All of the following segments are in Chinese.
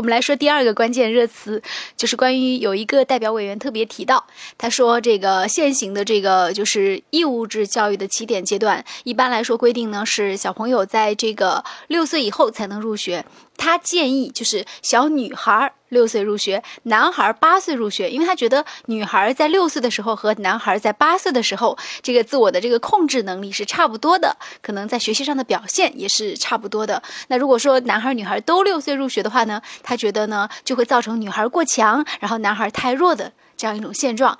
我们来说第二个关键热词，就是关于有一个代表委员特别提到，他说这个现行的这个就是义务制教育的起点阶段，一般来说规定呢是小朋友在这个六岁以后才能入学。他建议就是小女孩儿六岁入学，男孩儿八岁入学，因为他觉得女孩在六岁的时候和男孩在八岁的时候，这个自我的这个控制能力是差不多的，可能在学习上的表现也是差不多的。那如果说男孩儿女孩儿都六岁入学的话呢，他觉得呢就会造成女孩过强，然后男孩太弱的这样一种现状。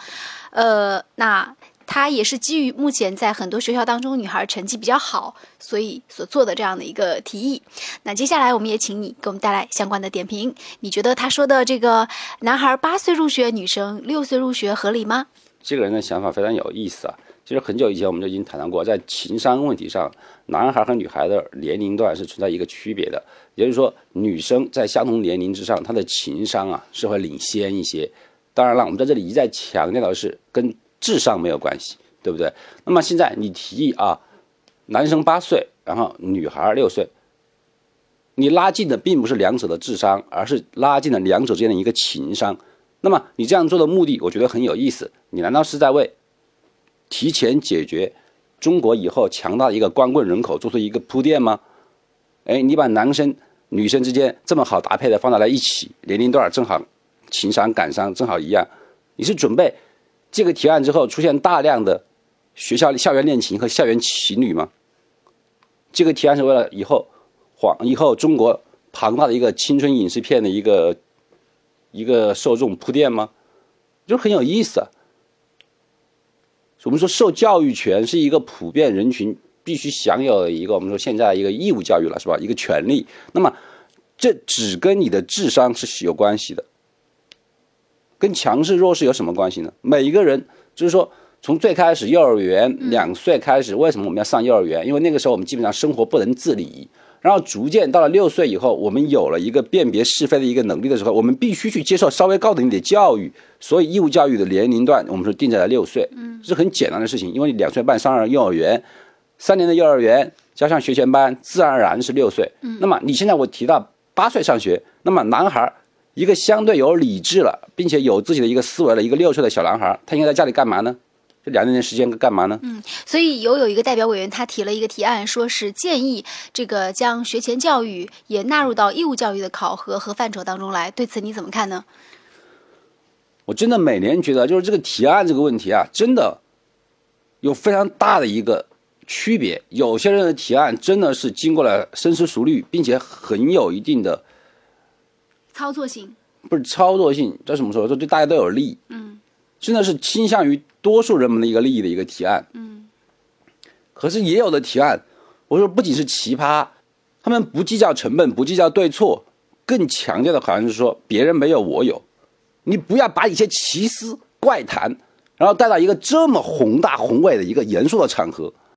呃，那。他也是基于目前在很多学校当中女孩成绩比较好，所以所做的这样的一个提议。那接下来我们也请你给我们带来相关的点评。你觉得他说的这个男孩八岁入学，女生六岁入学合理吗？这个人的想法非常有意思啊。其实很久以前我们就已经谈到过，在情商问题上，男孩和女孩的年龄段是存在一个区别的。也就是说，女生在相同年龄之上，她的情商啊是会领先一些。当然了，我们在这里一再强调的是跟。智商没有关系，对不对？那么现在你提议啊，男生八岁，然后女孩六岁，你拉近的并不是两者的智商，而是拉近了两者之间的一个情商。那么你这样做的目的，我觉得很有意思。你难道是在为提前解决中国以后强大的一个光棍人口做出一个铺垫吗？哎，你把男生女生之间这么好搭配的放在了一起，年龄段正好情商感伤正好一样，你是准备？这个提案之后，出现大量的学校校园恋情和校园情侣吗？这个提案是为了以后，黄以后中国庞大的一个青春影视片的一个一个受众铺垫吗？就很有意思啊。我们说受教育权是一个普遍人群必须享有的一个我们说现在一个义务教育了，是吧？一个权利。那么这只跟你的智商是有关系的。跟强势弱势有什么关系呢？每一个人就是说，从最开始幼儿园两岁开始，为什么我们要上幼儿园？因为那个时候我们基本上生活不能自理，然后逐渐到了六岁以后，我们有了一个辨别是非的一个能力的时候，我们必须去接受稍微高等一点的教育。所以义务教育的年龄段，我们说定在了六岁，嗯，是很简单的事情。因为两岁半上了幼儿园，三年的幼儿园加上学前班，自然而然是六岁。嗯，那么你现在我提到八岁上学，那么男孩。一个相对有理智了，并且有自己的一个思维的一个六岁的小男孩，他应该在家里干嘛呢？这两年时间干嘛呢？嗯，所以有有一个代表委员，他提了一个提案，说是建议这个将学前教育也纳入到义务教育的考核和范畴当中来。对此你怎么看呢？我真的每年觉得，就是这个提案这个问题啊，真的有非常大的一个区别。有些人的提案真的是经过了深思熟虑，并且很有一定的。操作性不是操作性，这怎么说？说对大家都有利。嗯，真的是倾向于多数人们的一个利益的一个提案。嗯，可是也有的提案，我说不仅是奇葩，他们不计较成本，不计较对错，更强调的好像是说别人没有我有。你不要把一些奇思怪谈，然后带到一个这么宏大宏伟的一个严肃的场合，